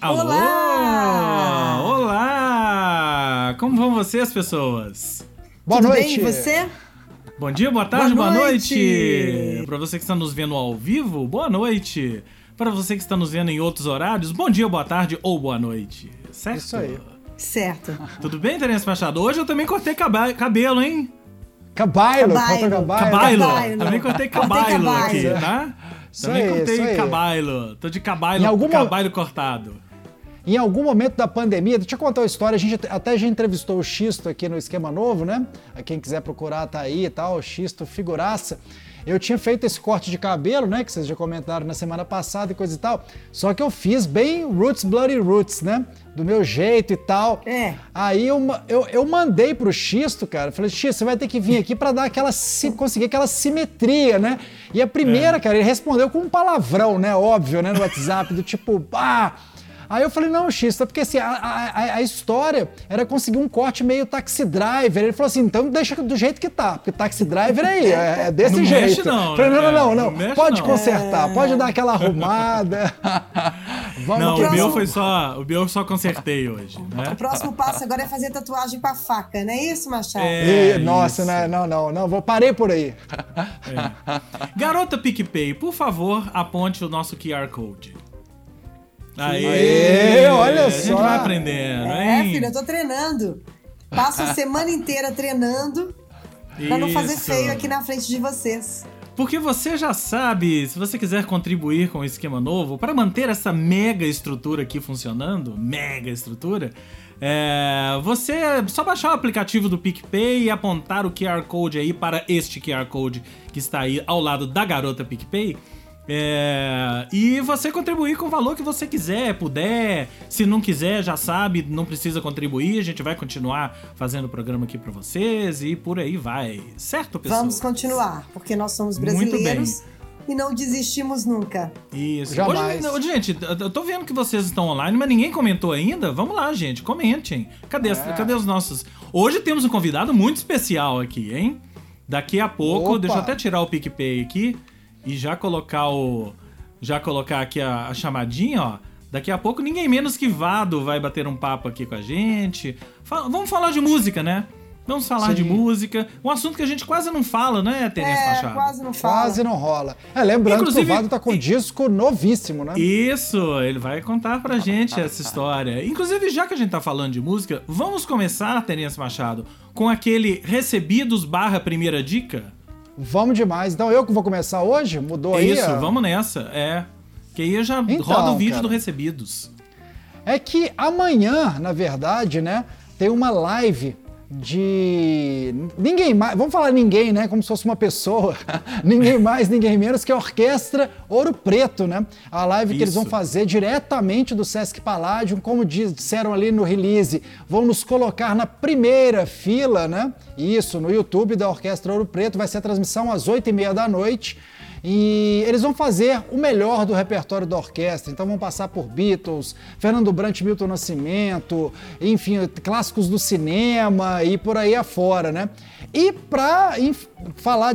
Alô! Olá! Olá! Como vão vocês, pessoas? Boa Tudo noite. bem, e você? Bom dia, boa tarde, boa, Boa noite! noite! Para você que está nos vendo ao vivo, boa noite! Para você que está nos vendo em outros horários, bom dia, boa tarde ou boa noite. Certo? Isso aí. Certo. Tudo bem, Terence Machado? Hoje eu também cortei cabelo, hein? Cabailo! Cabailo. Também cortei cabailo. aqui, tá? Isso também aí, cortei cabailo. Tô de cabailo, Em alguma- cabailo cortado. Em algum momento da pandemia, deixa eu contar uma história, a gente até já entrevistou o Xisto aqui no Esquema Novo, né? Quem quiser procurar tá aí e tal, o Xisto figuraça. Eu tinha feito esse corte de cabelo, né, que vocês já comentaram na semana passada e coisa e tal, só que eu fiz bem roots, bloody roots, né? Do meu jeito e tal. É. Aí eu, eu, eu mandei pro Xisto, cara, falei, Xisto, você vai ter que vir aqui pra dar aquela, conseguir aquela simetria, né? E a primeira, cara, ele respondeu com um palavrão, né, óbvio, né, no WhatsApp, do tipo, ah... Aí eu falei, não, X, é porque assim, a, a- a história era conseguir um corte meio taxi driver. Ele falou assim, então deixa do jeito que tá, porque taxi driver aí, é, é desse Não jeito. mexe não, falei, não, né? não, não, Não não, mexe pode não. consertar, pode dar aquela arrumada. Vamos Não, que o próximo- meu foi só. O meu eu só consertei hoje, né? O próximo passo agora é fazer tatuagem com a faca, não é isso, Machado? É. Ih, nossa, isso. né, não, não, não, vou parei por aí. Garota PicPay, por favor, aponte o nosso QR Code. Aê, Aê, olha a gente só. vai aprendendo, É, hein? filho, eu tô treinando. Passo a semana inteira treinando pra não fazer Isso. feio aqui na frente de vocês. Porque você já sabe, se você quiser contribuir com o esquema novo, para manter essa mega estrutura aqui funcionando, mega estrutura, é, você é só baixar o aplicativo do PicPay e apontar o QR Code aí para este QR Code que está aí ao lado da garota PicPay. É, e você contribuir com o valor que você quiser, puder. Se não quiser, já sabe, não precisa contribuir. A gente vai continuar fazendo o programa aqui para vocês e por aí vai. Certo, pessoal? Vamos continuar, porque nós somos brasileiros e não desistimos nunca. Isso. Jamais. Hoje, gente, eu tô vendo que vocês estão online, mas ninguém comentou ainda. Vamos lá, gente, comentem. Cadê, as- É. cadê os nossos. Hoje temos um convidado muito especial aqui, hein? Daqui a pouco, Opa. deixa eu até tirar o PicPay aqui e já colocar o. Já colocar aqui a, a chamadinha, ó. Daqui a pouco, ninguém menos que Vado vai bater um papo aqui com a gente. Fa- vamos falar de música, né? Vamos falar Sim. de música. Um assunto que a gente quase não fala, né, Terence É, Machado? quase não fala. Quase não rola. É, lembrando Inclusive- que o Vado tá com disco novíssimo, né? Isso, ele vai contar pra gente essa história. Inclusive, já que a gente tá falando de música, vamos começar, Terence Machado, com aquele recebidos barra primeira dica? Vamos demais. Então eu que vou começar hoje? Mudou É aí? isso, a- vamos nessa. É. Que aí já Então, roda o vídeo cara. do recebidos. É que amanhã, na verdade, né, tem uma live de ninguém mais, vamos falar ninguém, né, como se fosse uma pessoa, ninguém mais, ninguém menos que a Orquestra Ouro Preto, né? A live que eles vão Isso. fazer diretamente do Sesc Palladium, como disseram ali no release, vão nos colocar na primeira fila, né? Isso, no YouTube da Orquestra Ouro Preto, vai ser a transmissão às oito e meia da noite. E eles vão fazer o melhor do repertório da orquestra. Então vão passar por Beatles, Fernando Brant, Milton Nascimento, enfim, clássicos do cinema e por aí afora, né? E para falar,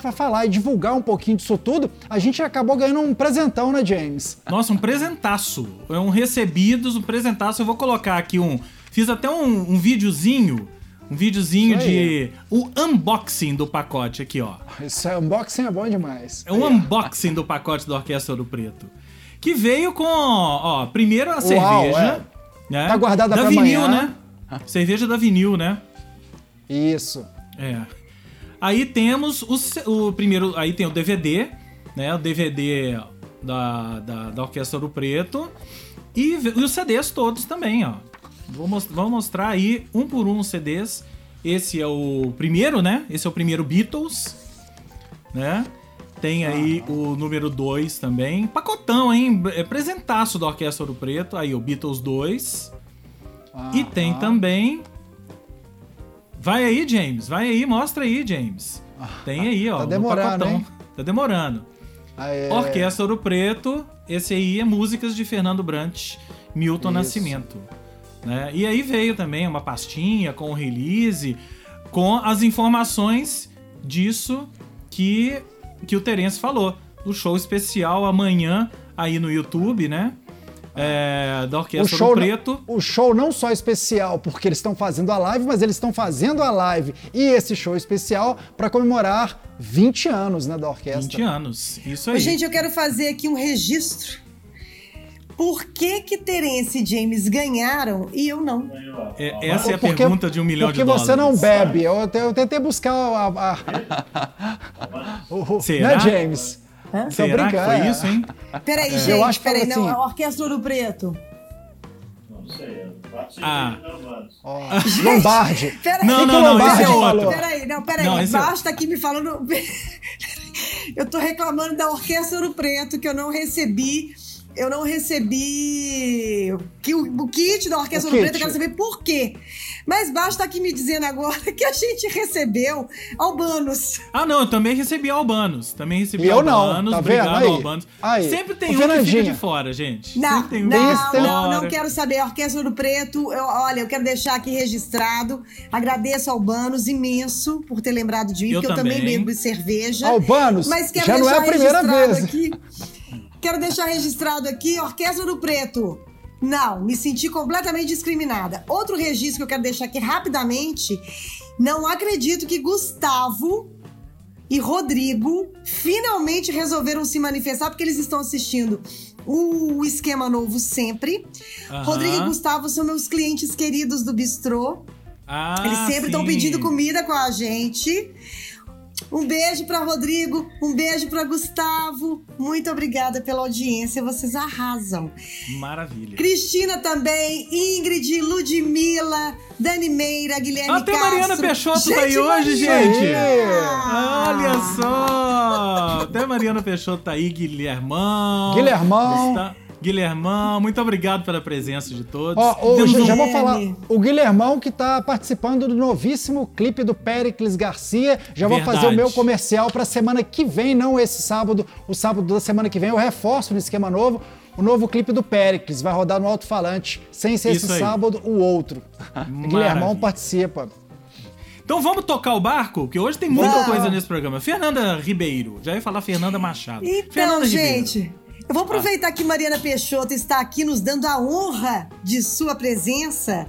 pra falar e divulgar um pouquinho disso tudo, a gente acabou ganhando um presentão, né, James? Nossa, um presentaço. É um recebidos, um presentaço. Eu vou colocar aqui um. Fiz até um, um videozinho. Um videozinho de. O unboxing do pacote aqui, ó. Isso é unboxing é bom demais. É um unboxing do pacote da Orquestra Ouro Preto. Que veio com, ó, primeiro a cerveja. né? Tá guardada da pra vinil, amanhã. né? Cerveja da vinil, né? Isso. É. Aí temos o, o primeiro. Aí tem o DVD, né? O DVD da, da, da Orquestra Ouro Preto. E, e os CDs todos também, ó. Vou mos- vamos mostrar aí um por um os CDs. Esse é o primeiro, né? Esse é o primeiro Beatles, né? Tem aí o número 2 também. Pacotão, hein? É presentaço da Orquestra Ouro Preto. Aí o Beatles 2. E tem Aham. também. Vai aí, James. Vai aí, mostra aí, James. Tem aí, ó. Tá demorando, pacotão. hein? Tá demorando. Aê. Orquestra Ouro Preto. Esse aí é músicas de Fernando Brant, Milton Isso. Nascimento. Né? E aí veio também uma pastinha com o release, com as informações disso que, que o Terence falou. O show especial amanhã aí no YouTube, né? é, da O Orquestra show, do Preto. o show não só especial porque eles estão fazendo a live, mas eles estão fazendo a live e esse show especial para comemorar 20 anos né, da orquestra. 20 anos. Isso aí. Gente, eu quero fazer aqui um registro. Por que que Terence e James ganharam e eu não? É- essa é a Porque- pergunta de um milhão de Porque dólares. você não bebe. Eu, eu tentei buscar a. a- o, Será? Né, James? Tô Será que foi isso, hein? Peraí, Eu gente, acho que peraí, falou não, assim- a Orquestra Ouro Preto. Não sei, cinco Ah. Ó, Lombardi. Peraí, Não, não, não, Lombardi esse é outro. Peraí, não, peraí. Não, esse é- Basta aqui me falando. eu tô reclamando da Orquestra Ouro Preto, que eu não recebi. Eu não recebi que o, o kit da Orquestra O Ouro Preto, eu quero saber por quê. Mas basta aqui me dizendo agora que a gente recebeu Albanos. Ah, não, eu também recebi Albanos. Também recebi eu não, Albanos. tá vendo? Obrigado, Aí, Albanos. aí. Sempre tem Ô, um que fica de fora, gente. Não, Sempre tem um não, Tem não, não quero saber. A Orquestra Ouro Preto, eu, olha, eu quero deixar aqui registrado. Agradeço ao Banos imenso por ter lembrado de mim, Eu porque eu também também. bebo cerveja. Albanos, Mas quero já não é a primeira vez. Aqui, quero deixar registrado aqui, Orquestra do Preto. Não, me senti completamente discriminada. Outro registro que eu quero deixar aqui rapidamente. Não acredito que Gustavo e Rodrigo finalmente resolveram se manifestar porque eles estão assistindo o esquema novo sempre. Aham. Rodrigo e Gustavo são meus clientes queridos do Bistrô. Ah, Eles sempre estão pedindo comida com a gente. Um beijo para Rodrigo, um beijo para Gustavo. Muito obrigada pela audiência, vocês arrasam. Maravilha. Cristina também, Ingrid, Ludmila, Dani Meira, Guilherme Ah, tem Castro. Mariana Peixoto gente, tá aí hoje, Mariana! gente. Ah! Olha só! Até Mariana Peixoto tá aí, Guilhermão. Guilhermão. Está- Guilhermão, muito obrigado pela presença de todos. Ó, Temos já, já vou falar. Guilherme. O Guilhermão que tá participando do novíssimo clipe do Pericles Garcia. Já vou Verdade. fazer o meu comercial pra semana que vem, não esse sábado. O sábado da semana que vem eu reforço no esquema novo. O novo clipe do Pericles vai rodar no alto-falante, sem ser Isso esse aí. sábado, o outro. Guilhermão participa. Então vamos tocar o barco, que hoje tem muita Vamos. coisa nesse programa. Fernanda Ribeiro. Já ia falar Fernanda Machado. Então, Fernanda Ribeiro. Eu vou aproveitar que Mariana Peixoto está aqui nos dando a honra de sua presença.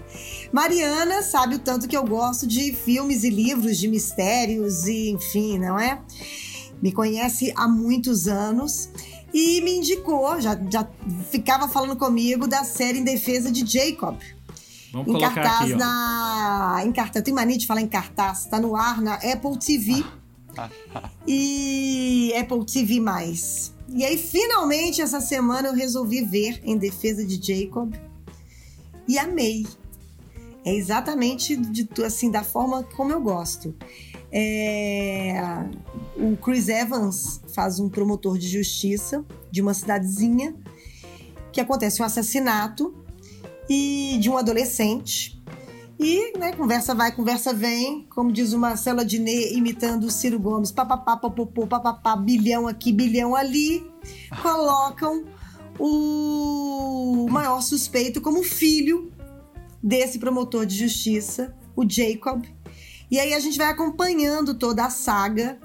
Mariana sabe o tanto que eu gosto de filmes e livros de mistérios e enfim, não é? Me conhece há muitos anos e me indicou, já, já ficava falando comigo da série Em Defesa de Jacob. Vamos Em colocar cartaz aqui, ó. na. Em cartaz, eu tenho mania de falar em cartaz, tá no ar na Apple TV. e Apple TV. E aí, finalmente, essa semana eu resolvi ver Em Defesa de Jacob. E amei. É exatamente de, assim, da forma como eu gosto. É, O Chris Evans faz um promotor de justiça de uma cidadezinha que acontece um assassinato e de um adolescente. E, né, conversa vai, conversa vem, como diz o Marcelo Adnet imitando o Ciro Gomes, papapá, popopô, papapá, bilhão aqui, bilhão ali, colocam o maior suspeito como filho desse promotor de justiça, o Jacob. E aí a gente vai acompanhando toda a saga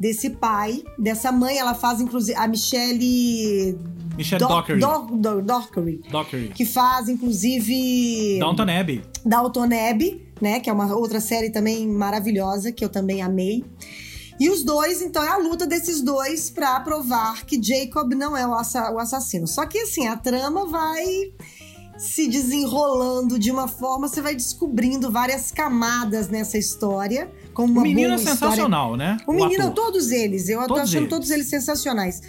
desse pai, dessa mãe, ela faz inclusive a Michelle Michelle Doc- Dockery. Doc- Doc- Dockery, Dockery. que faz inclusive Downton Abbey. Dalton Abbey, né, que é uma outra série também maravilhosa que eu também amei. E os dois, então, é a luta desses dois pra provar que Jacob não é o, assa- o assassino. Só que assim, a trama vai se desenrolando de uma forma, você vai descobrindo várias camadas nessa história. Como uma O menino é boa história sensacional, né? o menino, ator. todos eles, eu tô Todos achando eles. todos eles sensacionais.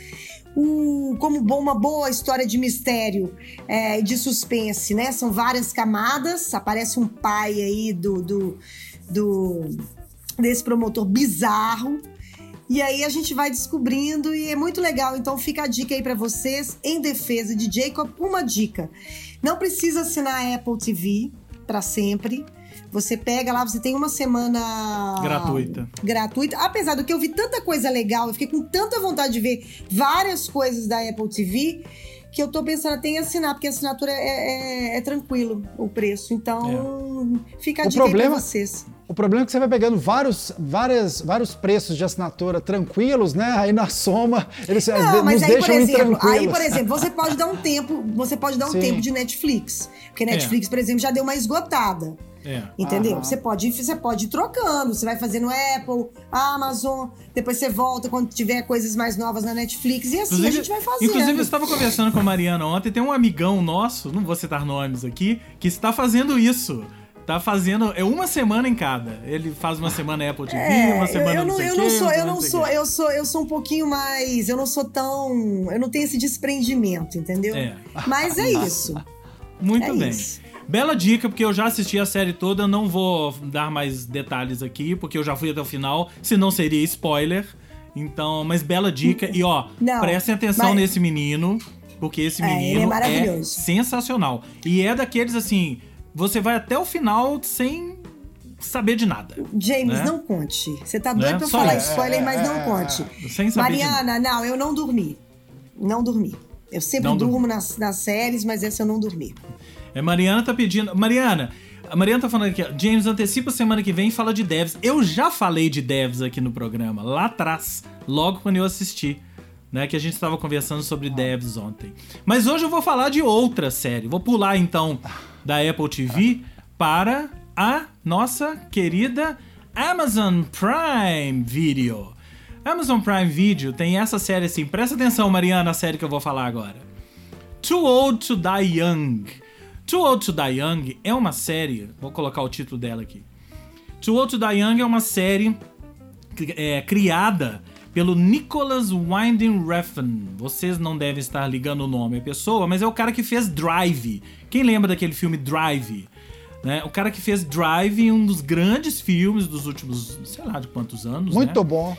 O, como bom, uma boa história de mistério é, e de suspense, né? São várias camadas. Aparece um pai aí do, do, do desse promotor bizarro. E aí a gente vai descobrindo e é muito legal. Então fica a dica aí pra vocês em defesa de Jacob. Uma dica: não precisa assinar a Apple TV pra sempre. Você pega lá, você tem uma semana Gratuita. gratuita. Apesar do que eu vi tanta coisa legal, eu fiquei com tanta vontade de ver várias coisas da Apple TV que eu tô pensando até em assinar, porque a assinatura é, é- é tranquilo o preço. Então, fica a O dica aí problema- pra vocês. O problema é que você vai pegando vários, várias, vários preços de assinatura tranquilos, né? Aí na soma, eles Não, nos mas aí, por exemplo, aí, por exemplo, você pode dar um tempo, você pode dar um Sim. tempo de Netflix. Porque Netflix, por exemplo, já deu uma esgotada. É. Entendeu? Aham. Você pode ir, você pode ir trocando. Você vai fazendo Apple, Amazon, depois você volta quando tiver coisas mais novas na Netflix. E assim a gente vai fazendo. inclusive, eu estava conversando com a Mariana ontem, tem um amigão nosso, não vou citar nomes aqui, que está fazendo isso. Tá fazendo. É uma semana em cada. Ele faz uma semana Apple TV, É, uma eu, semana eu não, sei eu não quê, sou, eu não sou, eu sou, eu sou um pouquinho mais, eu não sou tão, eu não tenho esse desprendimento, entendeu? É. Mas é isso. Muito É bem. isso. Bela dica, porque eu já assisti a série toda, não vou dar mais detalhes aqui, porque eu já fui até o final, senão seria spoiler. Então, mas bela dica. E ó, Não, prestem atenção mas- nesse menino, porque esse É, é menino é, maravilhoso. sensacional. E é daqueles assim, você vai até o final sem saber de nada. James, Né? não conte. Você tá Né? doido pra Só falar spoiler, mas É, não conte. Sem saber de. Mariana, não, eu não dormi. Não dormi. Eu sempre Não durmo dormi. nas, nas séries, mas essa eu não dormi. É, Mariana tá pedindo. Mariana, a Mariana tá falando aqui, ó, James, antecipa semana que vem e fala de devs. Eu já falei de devs aqui no programa, lá atrás, logo quando eu assisti. Né, que a gente estava conversando sobre devs ontem. Mas hoje eu vou falar de outra série. Vou pular então da Apple TV para a nossa querida Amazon Prime Video. Amazon Prime Video tem essa série assim. Presta atenção, Mariana, a série que eu vou falar agora. Too Old to Die Young. Too Old to Die Young é uma série. Vou colocar o título dela aqui. Too Old to Die Young é uma série é, criada pelo Nicholas Winding Refn. Vocês não devem estar ligando o nome à pessoa, mas é o cara que fez Drive. Quem lembra daquele filme Drive? Né? O cara que fez Drive, um dos grandes filmes dos últimos, sei lá de quantos anos. Muito né? bom.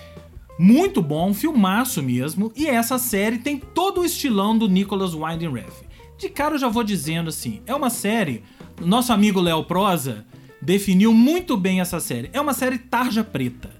Muito bom, um filmaço mesmo. E essa série tem todo o estilão do Nicholas Winding Refn. De cara eu já vou dizendo assim, é uma série. Nosso amigo Léo Prosa definiu muito bem essa série. É uma série tarja preta.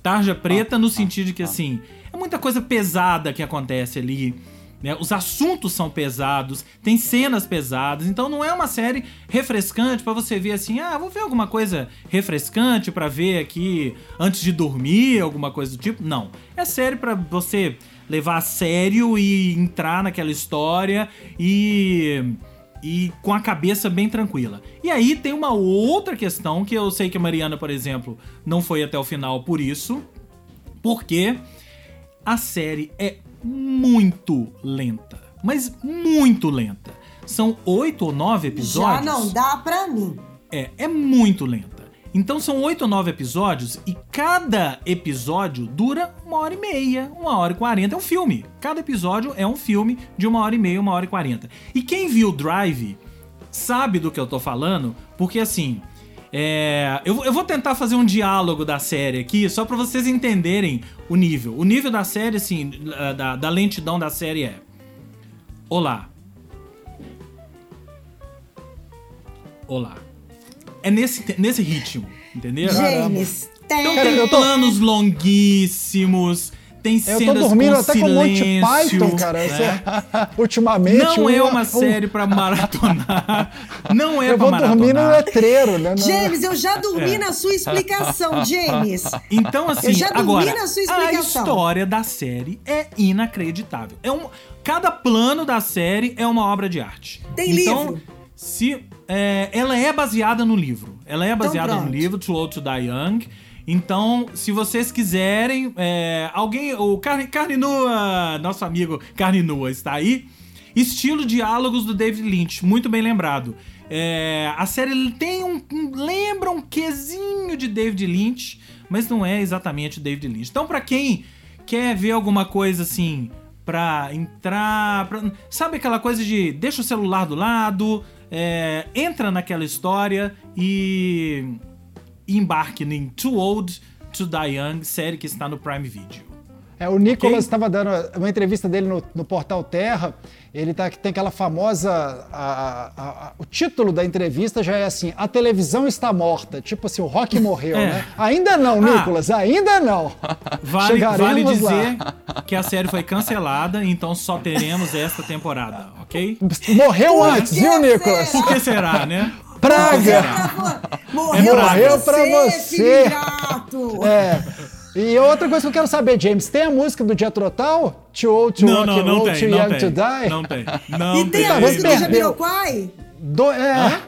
Tarja preta no sentido de que assim, é muita coisa pesada que acontece ali. né? Os assuntos são pesados, tem cenas pesadas, então não é uma série refrescante pra você ver assim, ah, vou ver alguma coisa refrescante pra ver aqui antes de dormir, alguma coisa do tipo. Não, é série pra você levar a sério e entrar naquela história e e com a cabeça bem tranquila. E aí tem uma outra questão que eu sei que a Mariana, por exemplo, não foi até o final por isso, porque a série é muito lenta, mas muito lenta. São oito ou nove episódios. Já não dá pra mim. É, é muito lenta. Então são oito ou nove episódios e cada episódio dura uma hora e meia, uma hora e quarenta. É um filme. Cada episódio é um filme de uma hora e meia, uma hora e quarenta. E quem viu Drive sabe do que eu tô falando, porque assim. é, eu, eu vou tentar fazer um diálogo da série aqui, só pra vocês entenderem o nível. O nível da série, assim, da, da lentidão da série é. Olá. Olá. É nesse, nesse ritmo, entendeu? James, tem. Então Cara, tem eu tô- planos longuíssimos, tem Eu cenas tô dormindo com até com Monty silêncio, Python, cara. né? Esse- Ultimamente. Não é um- uma um- série pra maratonar. Não é Eu pra vou dormir no maratonar. letreiro, né? James, eu já É. dormi na sua explicação, James. Então, assim, Eu já dormi agora, na sua a explicação. história da série é inacreditável. É um, cada plano da série é uma obra de arte. Tem então, livro? Se, é, ela é baseada no livro. Ela é baseada no pronto. livro, Too Old to Die Young. Então, se vocês quiserem, é, alguém, o Carne, Carne Nua, nosso amigo Carne Nua está aí. Estilo diálogos do David Lynch, muito bem lembrado. É, a série tem um, um- lembra um quesinho de David Lynch, mas não é exatamente David Lynch. Então, pra quem quer ver alguma coisa assim pra entrar, pra- sabe aquela coisa de deixa o celular do lado, é, entra naquela história e, embarque em Too Old to Die Young, série que está no Prime Video. É, o Nicolas estava dando uma entrevista dele no, no Portal Terra. Ele tá, tem aquela famosa. a- a- a- o título da entrevista já é assim: A televisão está morta. Tipo assim, o rock morreu, É. né? Ainda não, Ah. Nicolas, ainda não. Vale, Chegaremos vale lá. dizer que a série foi cancelada, então só teremos esta temporada, ok? Morreu Por antes, viu, será? Nicolas? Por que será, né? Praga! Você tá falando- Morreu, Morreu pra pra você, você. filho ingrato. É. E outra coisa que eu quero saber, James, tem a música do Jethro Tull? Too old to Não, rock não, and roll, too não young tem. to die? Não tem. Não E tem a Tá, tem. música do. Jamiroquai? Do- é,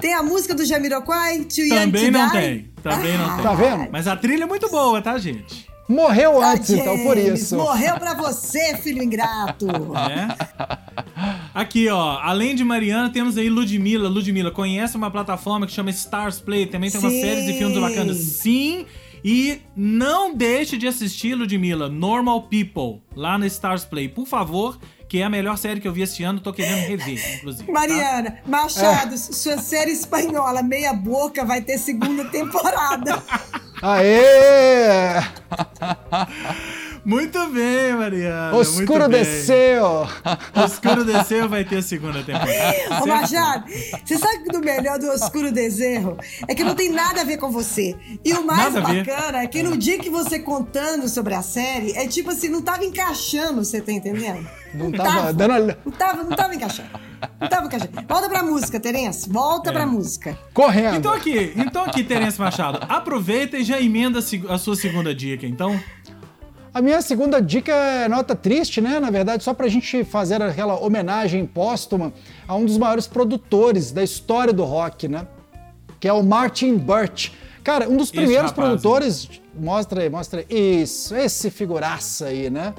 Tem a música do Jamiroquai? Too Young Também to não Die? tem. Também não tem. Tá vendo? Mas a trilha é muito boa, tá, gente? Morreu Ah, antes, então, por James, isso. Morreu pra você, filho ingrato. É. Aqui, ó, além de Mariana, temos aí Ludmilla. Ludmilla, conhece uma plataforma que chama Stars Play? Também tem uma Sim. série de filmes bacanas. Sim. E não deixe de assistir, Ludmilla, Normal People, lá no Stars Play. Por favor, que é a melhor série que eu vi esse ano. Tô querendo rever, inclusive. tá? Mariana, Machado, sua série espanhola Meia Boca vai ter segunda temporada. Aê! Muito bem, Mariana. O muito escuro bem. desceu! O escuro desceu vai ter a segunda temporada. Ô, Machado, você sabe que o melhor do Oscuro Deserro é que não tem nada a ver com você. E o mais Nada bacana é que no dia que você contando sobre a série, é tipo assim, não tava encaixando, você tá entendendo? Não tava dando a- Não tava, não tava encaixando. Não tava encaixando. Volta pra música, Terence. Volta É. pra música. Correndo. Então aqui, então aqui, Terence Machado, aproveita e já emenda a sua segunda dica, então. A minha segunda dica é nota triste, né? Na verdade, só pra gente fazer aquela homenagem póstuma a um dos maiores produtores da história do rock, né? Que é o Martin Birch. Cara, um dos primeiros rapaz, produtores. Mostra aí, mostra aí. Isso, esse figuraça aí, né?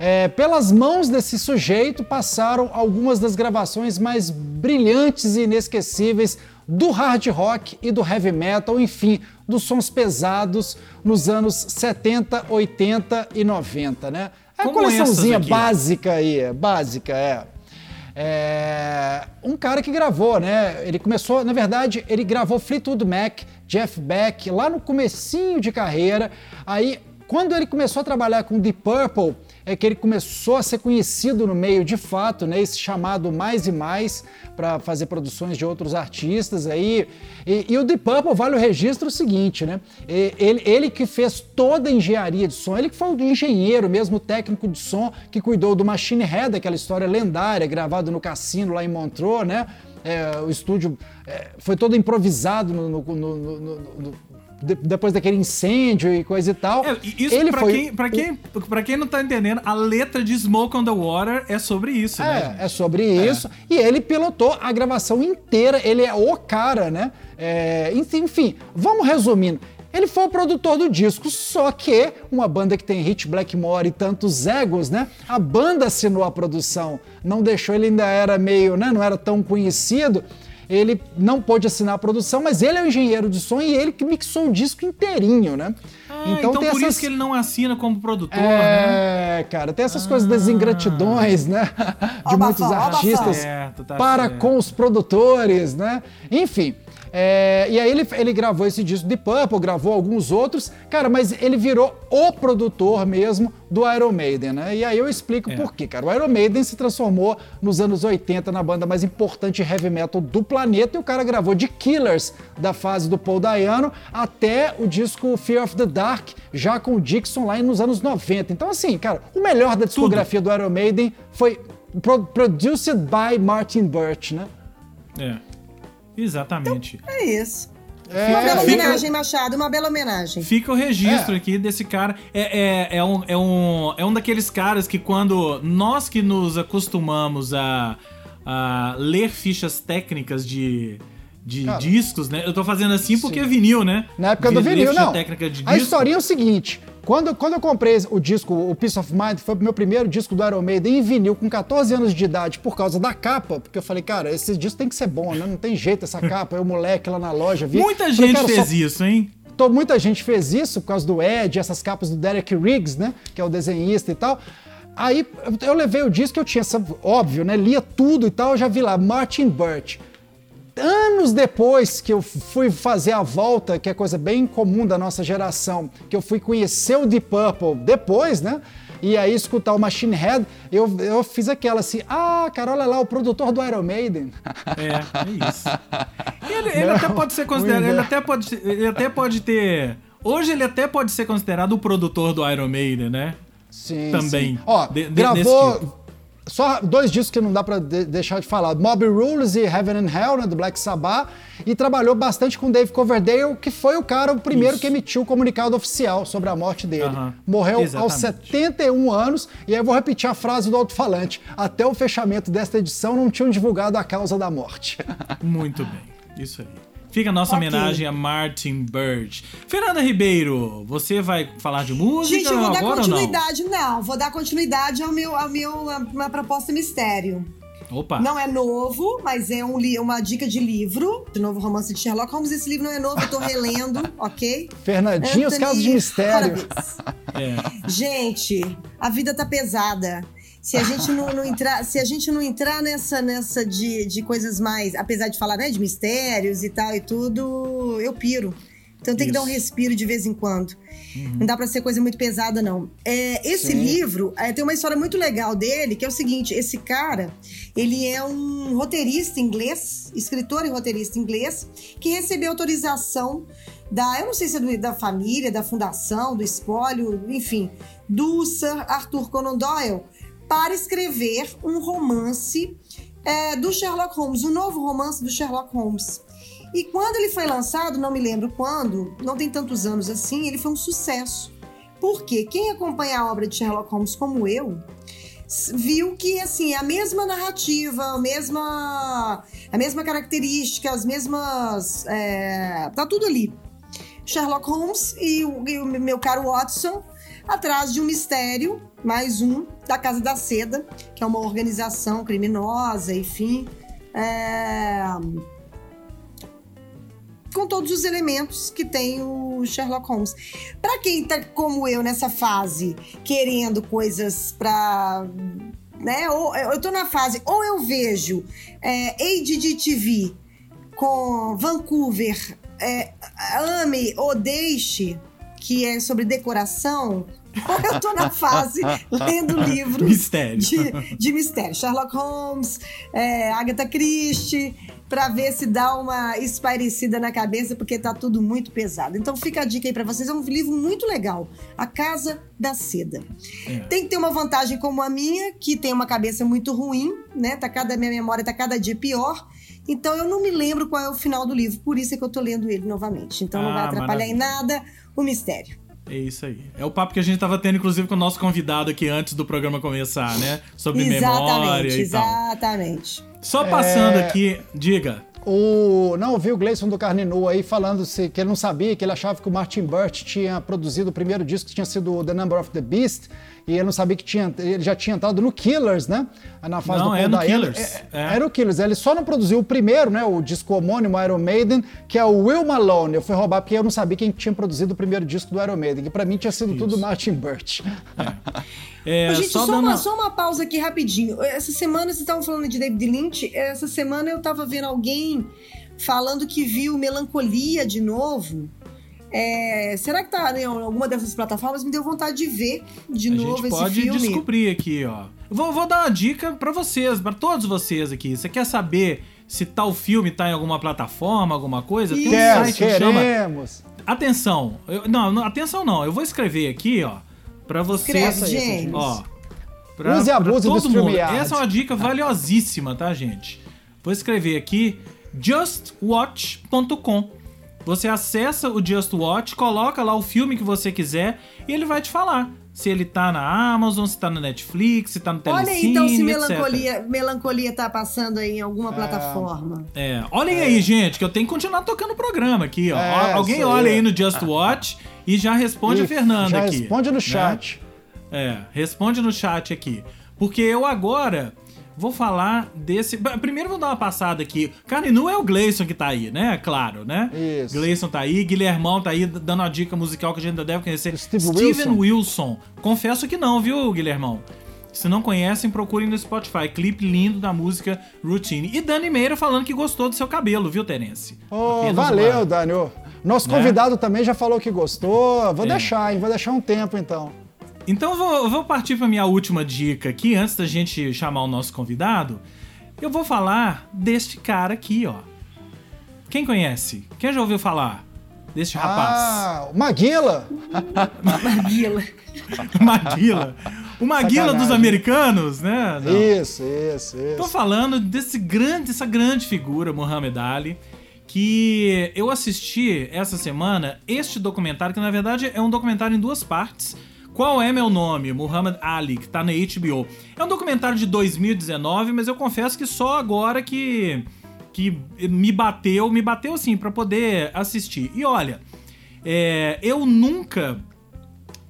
É, pelas mãos desse sujeito passaram algumas das gravações mais brilhantes e inesquecíveis do hard rock e do heavy metal, enfim, dos sons pesados nos anos 70, 80 e 90, né? É a Como coleçãozinha básica aí, é, básica, é. É, um cara que gravou, né? Ele começou, na verdade, ele gravou Fleetwood Mac, Jeff Beck, lá no comecinho de carreira. Aí, quando ele começou a trabalhar com Deep Purple, é que ele começou a ser conhecido no meio de fato, né? Esse chamado mais e mais para fazer produções de outros artistas aí. E, e o Deep Purple vale o registro o seguinte, né? Ele, ele que fez toda a engenharia de som, ele que foi o engenheiro mesmo, o técnico de som que cuidou do Machine Head, aquela história lendária gravado no cassino lá em Montreux, né? É, o estúdio é, foi todo improvisado no- no- no- de- depois daquele incêndio e coisa e tal. É, isso, ele pra, foi quem, pra, quem, pra quem não tá entendendo, a letra de Smoke on the Water é sobre isso, né? É, é sobre isso. E ele pilotou a gravação inteira, ele é o cara, né? É, enfim, vamos resumindo. Ele foi o produtor do disco, só que uma banda que tem Hit Blackmore e tantos egos, né? A banda assinou a produção, não deixou, ele ainda era meio, né? Não era tão conhecido. Ele não pôde assinar a produção, mas ele é o engenheiro de som e ele que mixou o disco inteirinho, né? Ah, então, por essas- isso que ele não assina como produtor, né? é, cara, tem essas coisas das ingratidões, né? De Ó, muitos ó, artistas Bafão. Certo, tá para certo. com os produtores, né? Enfim. É, e aí ele, ele gravou esse disco de Purple, gravou alguns outros, cara, mas ele virou o produtor mesmo do Iron Maiden, né? E aí eu explico É. por quê, cara. O Iron Maiden se transformou nos anos 80 na banda mais importante heavy metal do planeta e o cara gravou de Killers da fase do Paul Dayano até o disco Fear of the Dark, já com o Dixon lá nos anos 90. Então assim, cara, o melhor da discografia do Iron Maiden foi pro- produced by Martin Birch, né? É. Exatamente. É isso. É, uma bela fica- homenagem, Machado, uma bela homenagem. Fica o registro É. aqui desse cara. É, é, é, um, é, um, é um daqueles caras que quando nós que nos acostumamos a, a ler fichas técnicas de, de Cara, discos, né? Eu tô fazendo assim porque é vinil, né? Na época do vinil, ficha não. técnica de A disco. historinha é o seguinte: quando, quando eu comprei o disco, o Peace of Mind, foi o meu primeiro disco do Iron Maiden em vinil, com 14 anos de idade, por causa da capa, porque eu falei, cara, esse disco tem que ser bom, né? Não tem jeito essa capa. O moleque lá na loja vi. Muita falei, gente fez só- isso, hein? Então, muita gente fez isso por causa do Ed, essas capas do Derek Riggs, né? Que é o desenhista e tal. Aí eu- eu levei o disco, eu tinha, óbvio, né? Lia tudo e tal, eu já vi lá, Martin Birch. Anos depois que eu fui fazer a volta, que é coisa bem comum da nossa geração, que eu fui conhecer o Deep Purple depois, né? E aí escutar o Machine Head, eu, eu fiz aquela assim, ah, cara, olha lá, o produtor do Iron Maiden. É, é isso. Ele, ele até pode ser considerado. Muito Ele até, pode, ele até pode ter. Hoje ele até pode ser considerado o produtor do Iron Maiden, né? Sim, Também. sim. Ó, De- de- gravou. Só dois discos que não dá pra de deixar de falar: Mob Rules e Heaven and Hell, né, do Black Sabbath. E trabalhou bastante com Dave Coverdale, que foi o cara, o primeiro Isso. que emitiu o comunicado oficial sobre a morte dele. Morreu Exatamente. aos 71 anos. E aí eu vou repetir a frase do alto-falante: até o fechamento desta edição não tinham divulgado a causa da morte. Muito bem, isso aí. Fica a nossa Ok. homenagem a Martin Bird. Fernanda Ribeiro, você vai falar de música Gente, eu vou dar agora ou não? continuidade. Não? vou dar continuidade ao meu, ao meu, a uma proposta mistério. Opa, Não é novo, mas é um li- uma dica de livro, de novo romance de Sherlock Holmes. Esse livro não é novo, eu tô relendo, ok? Fernandinho, os Anthony casos de mistério. É. Gente, a vida tá pesada. Se a gente não, não entrar, se a gente não entrar nessa nessa de, de coisas mais, apesar de falar né, de mistérios e tal e tudo, eu piro. Então tem que dar um respiro de vez em quando. Não dá pra ser coisa muito pesada não. É, esse Sim. livro é, tem uma história muito legal dele, que é o seguinte: esse cara, ele é um roteirista inglês, escritor e roteirista inglês, que recebeu autorização da, eu não sei se é do- da família, da fundação, do espólio, enfim, do Sir Arthur Conan Doyle para escrever um romance é, do Sherlock Holmes, um novo romance do Sherlock Holmes. E quando ele foi lançado, não me lembro quando, não tem tantos anos assim, ele foi um sucesso. Porque quem acompanha a obra de Sherlock Holmes como eu, viu que assim, a mesma narrativa, a mesma, a mesma característica, as mesmas. é, tá tudo ali. Sherlock Holmes e o, e o meu caro Watson atrás de um mistério, mais um, da Casa da Seda, que é uma organização criminosa, enfim. é, Com todos os elementos que tem o Sherlock Holmes. Para quem tá como eu nessa fase, querendo coisas pra. Né? Ou, eu tô na fase, ou eu vejo é, TV com Vancouver, é, Ame ou Deixe, que é sobre decoração, ou eu tô na fase lendo livros Mistério. de, de mistério. Sherlock Holmes, é, Agatha Christie, pra ver se dá uma espairecida na cabeça, porque tá tudo muito pesado. Então fica a dica aí pra vocês, é um livro muito legal. A Casa da Seda. É. Tem que ter uma vantagem como a minha, que tem uma cabeça muito ruim, né? Tá cada, minha memória tá cada dia pior. Então eu não me lembro qual é o final do livro, por isso é que eu tô lendo ele novamente. Então não Ah, vai atrapalhar em maravilha. nada o mistério. É isso aí. É o papo que a gente tava tendo, inclusive, com o nosso convidado aqui antes do programa começar, né? Sobre memória exatamente, e tal. exatamente. Só passando É. aqui, diga. O, não, eu vi o Gleison do Carne Nua aí falando se, que ele não sabia, que ele achava que o Martin Burt tinha produzido o primeiro disco que tinha sido The Number of the Beast, e ele não sabia que tinha, ele já tinha entrado no Killers, né? Na fase Não, do é no. Killers, É- é. Era o Killers, ele só não produziu o primeiro, né? O disco homônimo Iron Maiden, que é o Will Malone. Eu fui roubar porque eu não sabia quem tinha produzido o primeiro disco do Iron Maiden, que pra mim tinha sido tudo Martin Burt. É, Ô, gente, só só, dando. uma, só uma pausa aqui rapidinho. Essa semana vocês estavam falando de David Lynch. Essa semana eu tava vendo alguém falando que viu Melancolia de novo. É, será que tá em alguma dessas plataformas? Me deu vontade de ver de A novo gente esse pode filme. descobrir aqui, ó. Vou, vou dar uma dica pra vocês, pra todos vocês aqui. Você quer saber se tal filme tá em alguma plataforma, alguma coisa? Tem um site que chama. Atenção, eu- não, não, atenção não. Eu vou escrever aqui, ó, pra vocês. Escreve, James. Ó, Use e abuse do todo mundo. Essa é uma dica valiosíssima, tá, gente? Vou escrever aqui justwatch.com. Você acessa o Just Watch, coloca lá o filme que você quiser e ele vai te falar se ele tá na Amazon, se tá na Netflix, se tá no Olha Telecine, aí, então, se etc. melancolia, melancolia tá passando aí em alguma plataforma. É, olhem aí, gente, que eu tenho que continuar tocando o programa aqui, ó. É, Alguém olha aí no Just Watch e já responde E a Fernanda já aqui. responde no né? chat. É, responde no chat aqui. Porque eu agora vou falar desse. Primeiro vou dar uma passada aqui. Carne nu é o Gleison que tá aí, né? Claro, né? Isso. Gleison tá aí, Guilhermão tá aí dando uma dica musical que a gente ainda deve conhecer. Steve Steven Wilson. Wilson. Confesso que não, viu, Guilhermão? Se não conhecem, procurem no Spotify. Clipe lindo da música Routine. E Dani Meira falando que gostou do seu cabelo, viu, Terence? Apenas valeu, uma- Dani. Ô, Nosso Né? convidado também já falou que gostou. Vou É. deixar, hein? Vou deixar um tempo então. Então eu vou, vou partir para minha última dica aqui, antes da gente chamar o nosso convidado. Eu vou falar deste cara aqui, ó. Quem conhece? Quem já ouviu falar deste rapaz? Ah, o Maguila. Maguila. Maguila. O Maguila Sacanagem. dos americanos, né? Não. Isso, isso, isso. Tô falando desse grande, dessa grande figura, Muhammad Ali, que eu assisti essa semana este documentário, que na verdade é um documentário em duas partes. Qual é meu nome? Muhammad Ali, que tá na HBO. É um documentário de 2019, mas eu confesso que só agora que que me bateu, me bateu assim pra poder assistir. E olha, é, eu nunca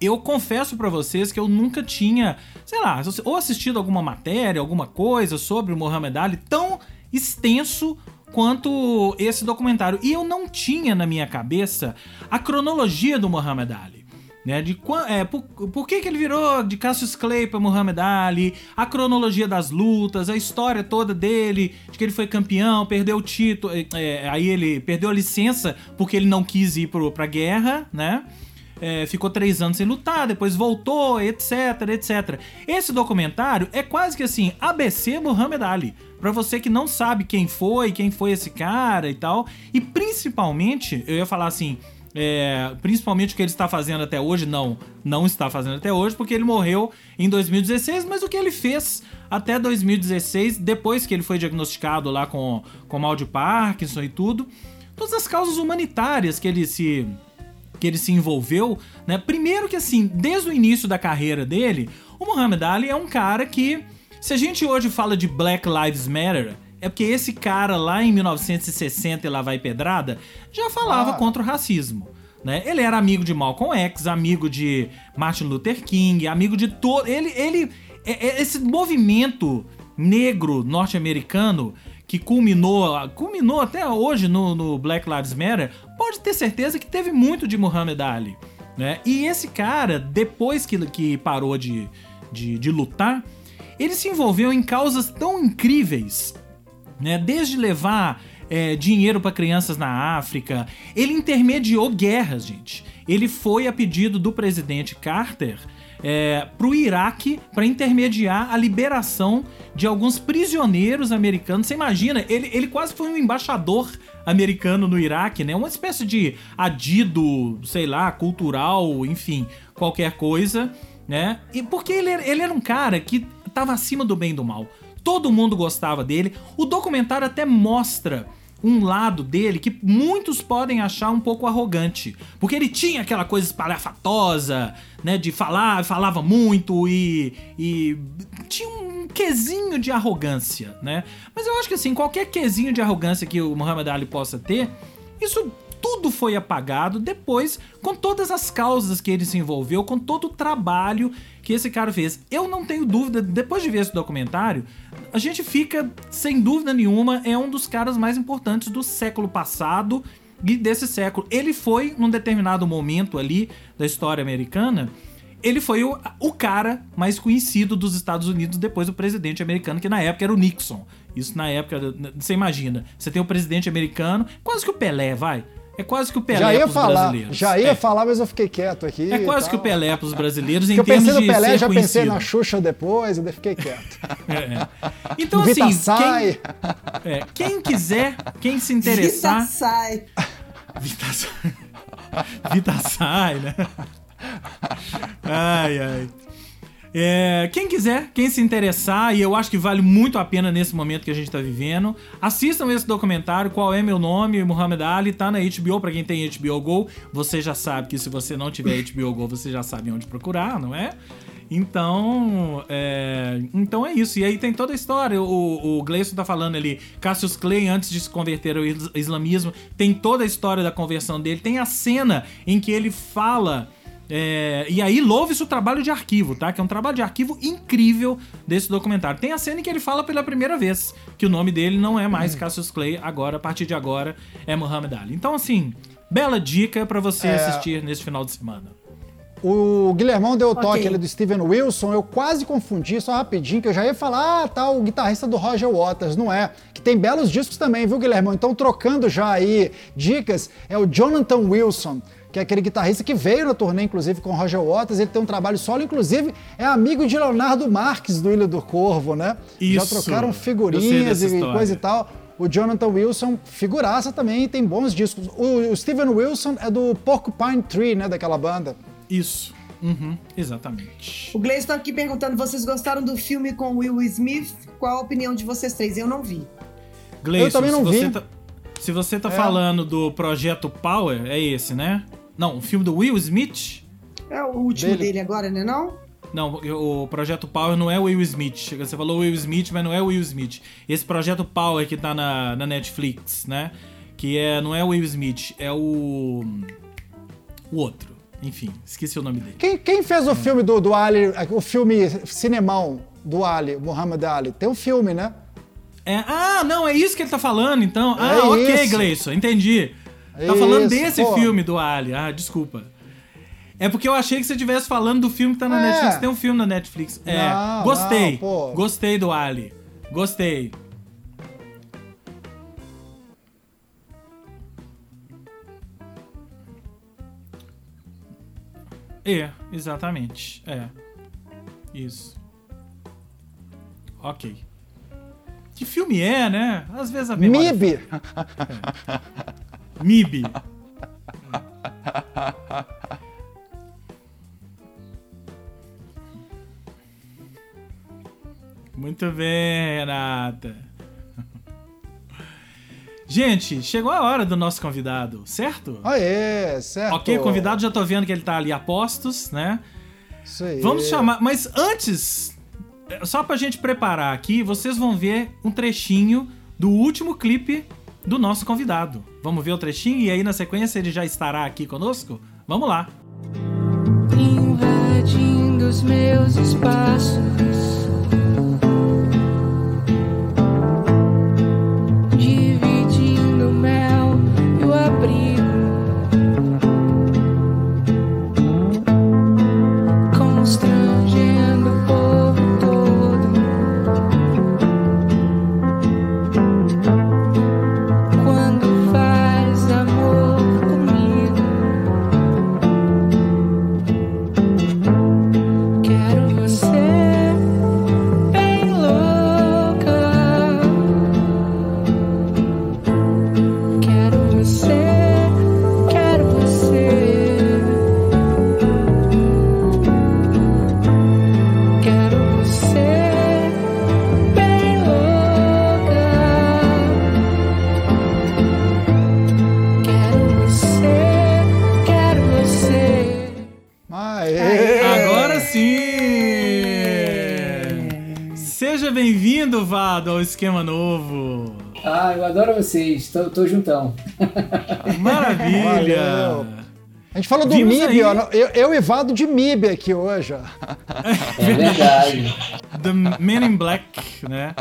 eu confesso pra vocês que eu nunca tinha, sei lá, ou assistido alguma matéria, alguma coisa sobre o Muhammad Ali tão extenso quanto esse documentário. E eu não tinha na minha cabeça a cronologia do Muhammad Ali. Né, de é, por, por que, que ele virou de Cassius Clay para Muhammad Ali, a cronologia das lutas, a história toda dele, de que ele foi campeão, perdeu o título, é, é, aí ele perdeu a licença porque ele não quis ir pro, pra guerra, né? É, ficou três anos sem lutar, depois voltou, etc, etc. Esse documentário é quase que assim, ABC Muhammad Ali. Pra você que não sabe quem foi, quem foi esse cara e tal. E principalmente, eu ia falar assim, é, principalmente o que ele está fazendo até hoje, não, não está fazendo até hoje, porque ele morreu em 2016, mas o que ele fez até 2016, depois que ele foi diagnosticado lá com, com mal de Parkinson e tudo. Todas as causas humanitárias que ele se que ele se envolveu, né? Primeiro que assim, desde o início da carreira dele, o Muhammad Ali é um cara que, se a gente hoje fala de Black Lives Matter, é porque esse cara lá em 1960 e lá vai pedrada, já falava Ah. contra o racismo. Né? Ele era amigo de Malcolm X, amigo de Martin Luther King, amigo de todo. Ele, ele, é- é- esse movimento negro norte-americano que culminou, culminou até hoje no, no Black Lives Matter, pode ter certeza que teve muito de Muhammad Ali. Né? E esse cara, depois que, que parou de, de, de lutar, ele se envolveu em causas tão incríveis né? Desde levar é, dinheiro para crianças na África, ele intermediou guerras, gente. Ele foi a pedido do presidente Carter é, para o Iraque para intermediar a liberação de alguns prisioneiros americanos. Você imagina? Ele, ele quase foi um embaixador americano no Iraque, né? Uma espécie de adido, sei lá, cultural, enfim, qualquer coisa, né? E porque ele, ele era um cara que tava acima do bem e do mal. Todo mundo gostava dele. O documentário até mostra um lado dele que muitos podem achar um pouco arrogante. Porque ele tinha aquela coisa espalhafatosa, né? De falar, falava muito e, e tinha um quesinho de arrogância, né? Mas eu acho que assim, qualquer quesinho de arrogância que o Muhammad Ali possa ter, isso tudo foi apagado depois com todas as causas que ele se envolveu, com todo o trabalho que esse cara fez. Eu não tenho dúvida, depois de ver esse documentário, a gente fica, sem dúvida nenhuma, é um dos caras mais importantes do século passado e desse século. Ele foi, num determinado momento ali da história americana, ele foi o, o cara mais conhecido dos Estados Unidos depois do presidente americano, que na época era o Nixon. Isso na época, você imagina, você tem o presidente americano, quase que o Pelé, vai. É quase que o Pelé já ia pros falar, brasileiros. já ia é. falar, mas eu fiquei quieto aqui. É quase e que o. Pelé pros brasileiros em Porque eu termos pensei no de Pelé, já pensei conhecido. na Xuxa depois, e daí fiquei quieto. É, é. Então, Vita assim, sai. quem, é, quem quiser, quem se Vida interessar... sai. Vita sai. Vita sai, né? Ai, ai. É, quem quiser, quem se interessar, e eu acho que vale muito a pena nesse momento que a gente tá vivendo, assistam esse documentário, Qual é Meu Nome, Muhammad Ali, tá na HBO, pra quem tem HBO Go, você já sabe que se você não tiver HBO Go, você já sabe onde procurar, não é? Então, é, então é isso. E aí tem toda a história. O, o Gleison tá falando ali, Cassius Clay, antes de se converter ao is- islamismo, tem toda a história da conversão dele. Tem a cena em que ele fala. É, e aí louve-se o trabalho de arquivo, tá? Que é um trabalho de arquivo incrível desse documentário. Tem a cena em que ele fala pela primeira vez que o nome dele não é mais Cassius Clay, agora, a partir de agora, é Muhammad Ali. Então, assim, bela dica pra você É. assistir nesse final de semana. O Guilhermão deu o toque Ok. ali do Steven Wilson, eu quase confundi, só rapidinho, que eu já ia falar, ah, tá, o guitarrista do Roger Waters, não é? Que tem belos discos também, viu, Guilhermão? Então, trocando já aí dicas, é o Jonathan Wilson, que é aquele guitarrista que veio na turnê, inclusive, com o Roger Waters, ele tem um trabalho solo, inclusive, é amigo de Leonardo Marques, do Ilha do Corvo, né? Já Isso. trocaram Eu sei figurinhas e história. coisa e tal. O Jonathan Wilson, figuraça também, tem bons discos. O, o Steven Wilson é do Porcupine Tree, né, daquela banda. Isso. Uhum, exatamente. O Gleison tá aqui perguntando: vocês gostaram do filme com Will Smith? Qual a opinião de vocês três? Eu não vi. Gleison, Eu também não se você vi. tá, se você tá É. falando do projeto Power, é esse, né? Não, o filme do Will Smith? É o último Dele. dele, agora, né? Não? Não, o projeto Power não é o Will Smith. Você falou Will Smith, mas não é o Will Smith. Esse projeto Power que tá na, na Netflix, né? Que é, não é o Will Smith, é o. O outro. Enfim, esqueci o nome dele. Quem, quem fez o filme do, do Ali, o filme cinemão do Ali, Muhammad Ali? Tem um filme, né? É, ah, não, é isso que ele tá falando, então. Ah, É ok, isso. Gleison, entendi. Tá falando Isso, desse pô. filme do Ali. Ah, desculpa. É porque eu achei que você estivesse falando do filme que tá na É. Netflix. Tem um filme na Netflix. É, Não, gostei. não, pô. Gostei do Ali. Gostei. É, exatamente. É. Isso. Ok. Que filme é, né? Às vezes a memória... MIB. MIB. Muito bem, Renata. Gente, chegou a hora do nosso convidado, certo? Aê, certo. Ok, o convidado já tô vendo que ele tá ali a postos, né? Isso aí. Vamos chamar, mas antes, só pra gente preparar aqui, vocês vão ver um trechinho do último clipe do nosso convidado. Vamos ver o trechinho e aí na sequência ele já estará aqui conosco? Vamos lá. invadindo os meus espaços. Esquema Novo. Ah, eu adoro vocês, tô, tô juntão. Maravilha! Valeu. A gente falou do Vimos MIB, aí- ó. Eu, eu e Vado de MIB aqui hoje, ó. É verdade. The Men in Black, né?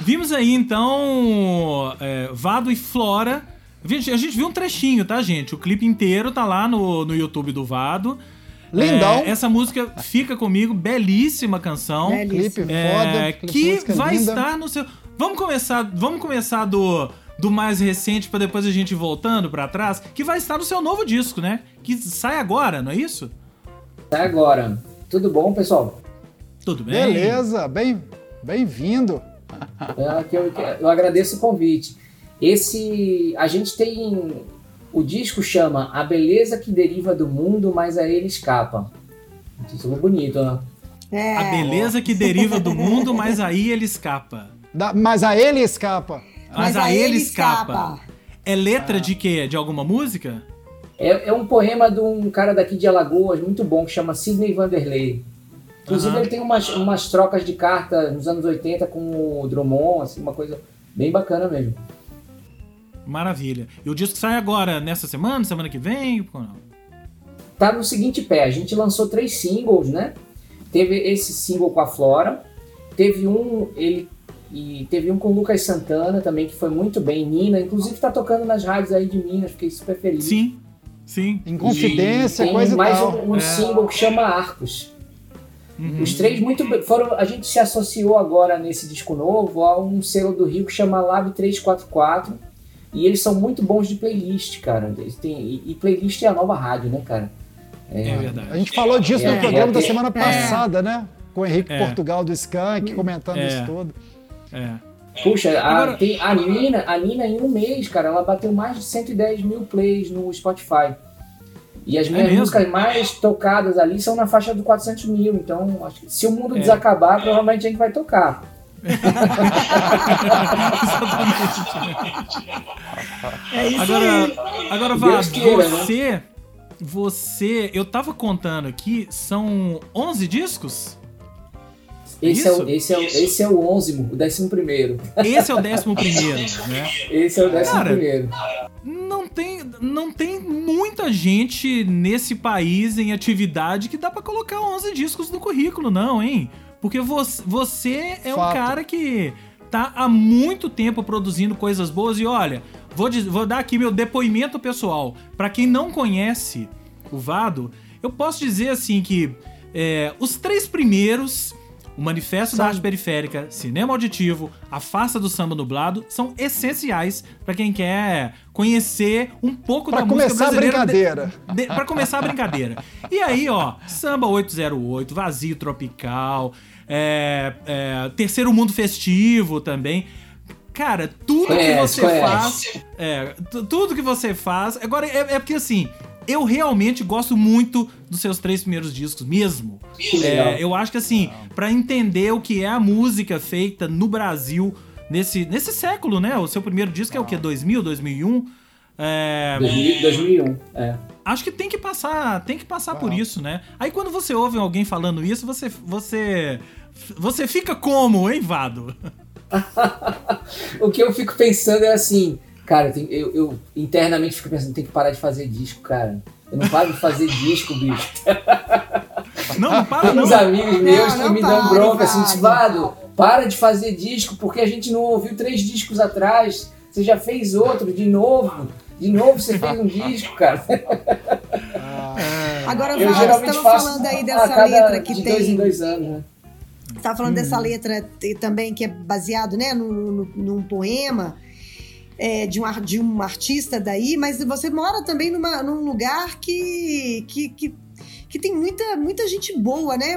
Vimos aí então é, Vado e Flora. A gente viu um trechinho, tá, gente? O clipe inteiro tá lá no, no YouTube do Vado. Lindão. É, essa música fica comigo, belíssima canção. Belíssima. Clipe É, foda. que música vai linda. estar no seu. Vamos começar, vamos começar do, do mais recente pra depois a gente ir voltando pra trás, que vai estar no seu novo disco, né? Que sai agora, não é isso? Tá agora. Tudo bom, pessoal? Tudo bem? Beleza, bem, bem-vindo. É, eu, eu agradeço o convite. Esse. A gente tem. O disco chama A Beleza que Deriva do Mundo, mas a ele escapa. Um título bonito, né? É. A beleza que deriva do mundo, mas aí ele escapa. Da- mas a ele escapa. Mas, a ele escapa. É letra de quê? De alguma música? É, é um poema de um cara daqui de Alagoas, muito bom, que chama Sidney Vanderlei. Inclusive, ele tem umas, umas trocas de carta nos anos 80 com o Drummond, assim, uma coisa bem bacana mesmo. Maravilha. E o disco sai agora, nessa semana, semana que vem? Tá no seguinte pé, a gente lançou três singles, né? Teve esse single com a Flora, teve um ele e teve um com o Lucas Santana também que foi muito bem, Nina, inclusive tá tocando nas rádios aí de Minas, fiquei super feliz. Sim, sim. Em confidência, E tem coisa e mais tal. um, um É. single que chama Arcos. Uhum. Os três muito bem- foram. A gente se associou agora nesse disco novo a um selo do Rio que chama Lab 344. E eles são muito bons de playlist, cara. Eles têm, e, e playlist é a nova rádio, né, cara? É verdade. A gente falou disso É, no programa é, da é. semana passada, né? Com o Henrique É. Portugal do Skank comentando É. isso tudo. É. Puxa, a, Agora- tem, a, Nina, a Nina em um mês, cara, ela bateu mais de 110 mil plays no Spotify. E as minhas mesmo? músicas mais tocadas ali são na faixa do 400 mil. Então, acho que se o mundo É. desacabar, provavelmente a gente vai tocar. É isso Agora, aí. agora queira, né? você, você, eu tava contando aqui, são 11 discos? Esse é, o, esse, é, o- esse é o 11, o 11. Esse é o décimo primeiro, né? Esse é o 11. Cara, Não tem, não tem muita gente nesse país em atividade que dá pra colocar 11 discos no currículo, não, hein? Porque você, você é um Fato. cara que tá há muito tempo produzindo coisas boas e olha, vou, vou dar aqui meu depoimento pessoal. Pra quem não conhece o Vado, eu posso dizer assim que é, os três primeiros, o Manifesto da Arte Periférica, Cinema Auditivo, A Farsa do Samba Nublado, são essenciais pra quem quer conhecer um pouco Pra da música começar a brasileira. brincadeira. De, de, pra começar a brincadeira. E aí, ó, Samba 808, Vazio Tropical, é, é, Terceiro Mundo Festivo também. Cara, tudo que Conhece, você conhece. faz. É, tu- tudo que você faz. Agora, é, é porque assim, eu realmente gosto muito dos seus três primeiros discos, mesmo. Que. É, eu acho que assim, pra entender o que é a música feita no Brasil nesse, nesse século, né? O seu primeiro disco é o quê? 2000, 2001? É, 2000, 2001, é. acho que tem que passar, tem que passar por isso, né? Aí quando você ouve alguém falando isso, você você você fica como, hein, Vado? O que eu fico pensando é assim, cara, eu, tenho- eu- eu internamente fico pensando, tem que parar de fazer disco, cara. Eu não paro de fazer disco, bicho. Não, não para Tem não. uns amigos meus não que me dão bronca assim, Vado. Vado, para de fazer disco, porque a gente não ouviu três discos atrás. Você já fez outro de novo. De novo você fez um disco, cara. Agora, Eu você estava faço falando aí dessa cada letra que de tem. dois em dois anos, né? Você tava falando dessa letra também que é baseado, né, num, num- num poema é, de, um, de um artista daí, mas você mora também numa, num lugar que, que, que, que tem muita, muita gente boa, né,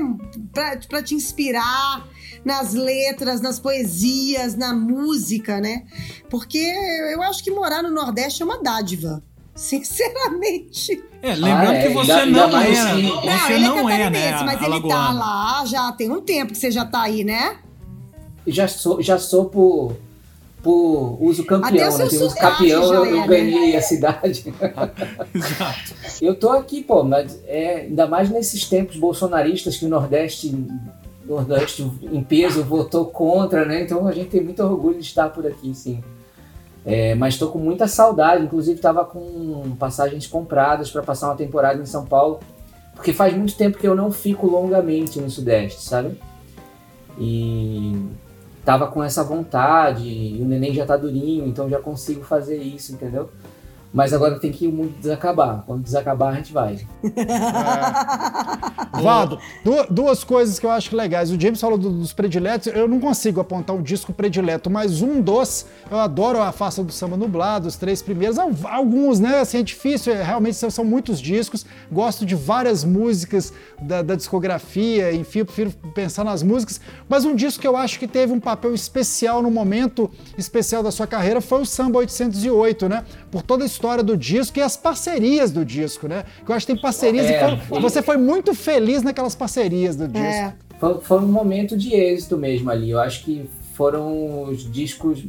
pra, pra te inspirar nas letras, nas poesias, na música, né? Porque eu acho que morar no Nordeste é uma dádiva. Sinceramente. É, lembrando Ah, é, que você ainda- ainda não mais é, que- você ele não é é, né, mas ele tá lá já tem um tempo que você já tá aí, né? Já sou, já sou por, por uso campeão, Até né? Tem uso campeão, eu, eu ganhei a cidade. Exato. Eu tô aqui, pô, mas é, ainda mais nesses tempos bolsonaristas que o Nordeste, Nordeste em peso votou contra, né? Então a gente tem muito orgulho de estar por aqui, sim. É, mas tô com muita saudade, inclusive tava com passagens compradas para passar uma temporada em São Paulo, porque faz muito tempo que eu não fico longamente no Sudeste, sabe? E tava com essa vontade, e o neném já tá durinho, então já consigo fazer isso, entendeu? Mas agora tem que o mundo desacabar. Quando desacabar, a gente vai. Vado, du- duas coisas que eu acho legais. O James falou do- dos prediletos, eu não consigo apontar um disco predileto, mas um dos, eu adoro a Faça do Samba Nublado, os três primeiros, Al- alguns, né? Assim, é difícil, é, realmente são muitos discos. Gosto de várias músicas da, da discografia, enfim, eu prefiro pensar nas músicas. Mas um disco que eu acho que teve um papel especial no momento especial da sua carreira foi o Samba 808, né? Por toda a história do disco e as parcerias do disco, né? Que eu acho que tem parcerias É, e foi- você foi muito feliz naquelas parcerias do disco. É. Foi, foi um momento de êxito mesmo ali. Eu acho que foram os discos.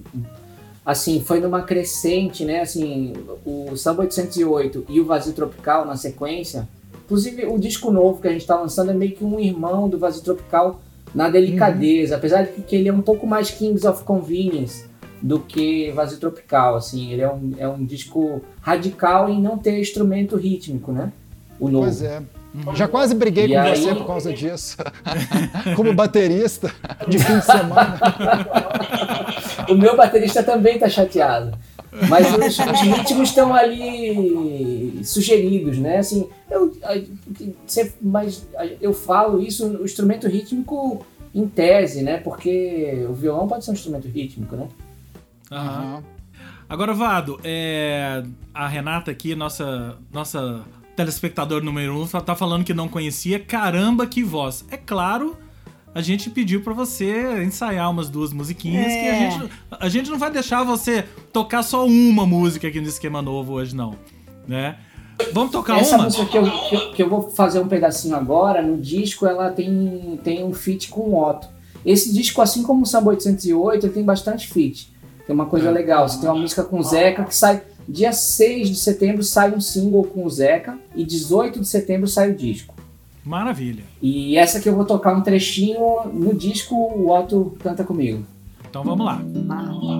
Assim, foi numa crescente, né? Assim, o Samba 808 e o Vazio Tropical na sequência. Inclusive, o disco novo que a gente tá lançando é meio que um irmão do Vazio Tropical na delicadeza. Apesar de que ele é um pouco mais Kings of Convenience do que Vazio Tropical, assim. Ele é um, é um disco radical em não ter instrumento rítmico, né? O novo. Pois é. Já quase briguei E com aí- você por causa disso. Como baterista de fim de semana. O meu baterista também tá chateado. Mas os, os ritmos estão ali sugeridos, né? Assim, eu, mas eu falo isso, o instrumento rítmico em tese, né? Porque o violão pode ser um instrumento rítmico, né? Aham. Agora, Vado, é, a Renata aqui, nossa, nossa telespectador número um, tá falando que não conhecia. Caramba, que voz! É claro, a gente pediu pra você ensaiar umas duas musiquinhas, que a É. gente, a gente não vai deixar você tocar só uma música aqui no Esquema Novo hoje, não. Né? Vamos tocar Essa uma? música que eu, que, eu, que eu vou fazer um pedacinho agora, no disco, ela tem, tem um feat com o Otto. Esse disco, assim como o Samba 808, ele tem bastante feat. Tem uma coisa legal. Você tem uma música com o Zeca que sai. Dia 6 de setembro sai um single com o Zeca e 18 de setembro sai o disco. Maravilha. E essa que eu vou tocar um trechinho no disco, o Otto canta comigo. Então vamos lá. No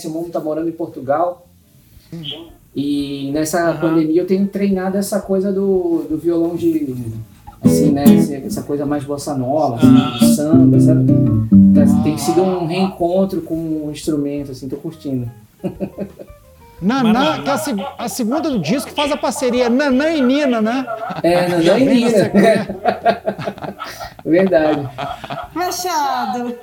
conhecem, o Momo tá morando em Portugal. E nessa Aham. pandemia eu tenho treinado essa coisa do, do violão de. Assim, né? Essa coisa mais bossa nova, assim, de samba, sabe? Tá- Tem sido um reencontro com o instrumento, assim, tô curtindo. Nanã, Maravilha. que é a, a segunda do disco, faz a parceria Nanã e Nina, né? É, não, Já não vem na é sequência. Verdade. Machado.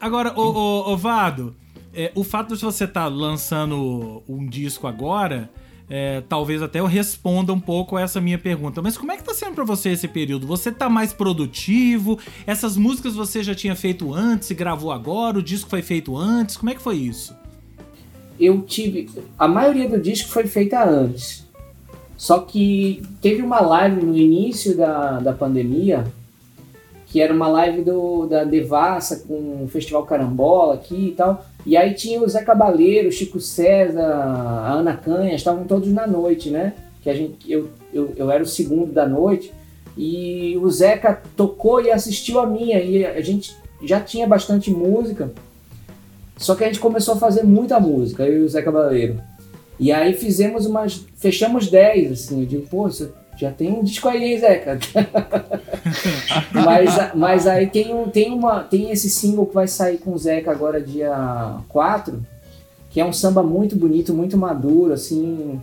Agora, ô, ô, ô Vado, é, o fato de você estar lançando um disco agora, é, talvez até eu responda um pouco essa minha pergunta. Mas como é que tá sendo pra você esse período? Você tá mais produtivo? Essas músicas você já tinha feito antes e gravou agora? O disco foi feito antes? Como é que foi isso? eu tive. A maioria do disco foi feita antes. Só que teve uma live no início da, da pandemia, que era uma live do, da Devassa com o Festival Carambola aqui e tal. E aí tinha o Zé Cabaleiro, o Chico César, a Ana Canha, estavam todos na noite, né? Que a gente, eu, eu, eu era o segundo da noite. E o Zeca tocou e assistiu a minha. E a gente já tinha bastante música. Só que a gente começou a fazer muita música, eu e o Zé Cabaleiro. E aí fizemos umas. Fechamos 10, assim. Eu pô, isso já tem um disco aí, hein, Zeca? mas, mas aí tem, um, tem, uma, tem esse single que vai sair com o Zeca agora, dia 4, que é um samba muito bonito, muito maduro, assim.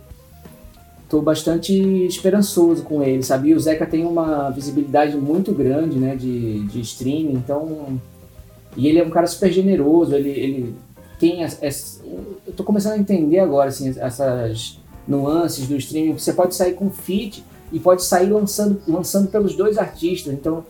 Tô bastante esperançoso com ele, sabe? E o Zeca tem uma visibilidade muito grande, né, de, de streaming, então. E ele é um cara super generoso, ele, ele tem eu tô começando a entender agora assim essas nuances do streaming, você pode sair com feat e pode sair lançando lançando pelos dois artistas. Então,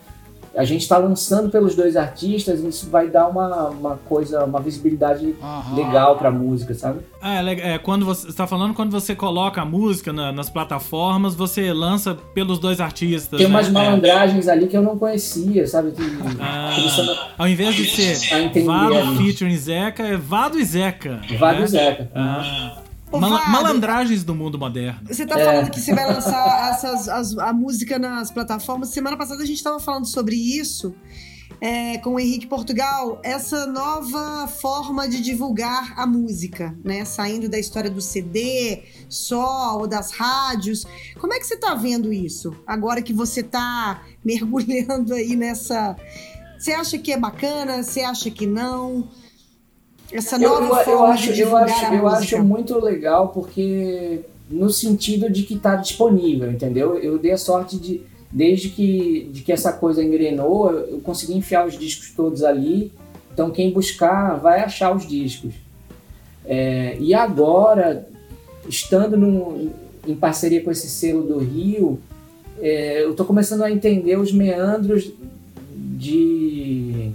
a gente está lançando pelos dois artistas, e isso vai dar uma, uma coisa, uma visibilidade Aham. legal pra música, sabe? Ah, é, é, quando você está falando quando você coloca a música na- nas plataformas, você lança pelos dois artistas. Tem né? umas É. malandragens ali que eu não conhecia, sabe? Que- Ah, começando ao invés de ser a Vado featuring Zeca, é Vado e Zeca. Vado né? e Zeca. Ah. Vado, malandragens do mundo moderno. Você tá É. falando que você vai lançar essas, as- a música nas plataformas. Semana passada a gente tava falando sobre isso é, com o Henrique Portugal, essa nova forma de divulgar a música, né? Saindo da história do CD só ou das rádios. Como é que você tá vendo isso? Agora que você tá mergulhando aí nessa. Você acha que é bacana? Você acha que não? Essa Eu, nova eu, eu forma acho, de eu, acho, eu acho muito legal porque no sentido de que está disponível, entendeu? Eu dei a sorte de, desde que, de que essa coisa engrenou, eu eu consegui enfiar os discos todos ali. Então quem buscar vai achar os discos. É, e agora, estando num- em parceria com esse selo do Rio, é, eu estou começando a entender os meandros de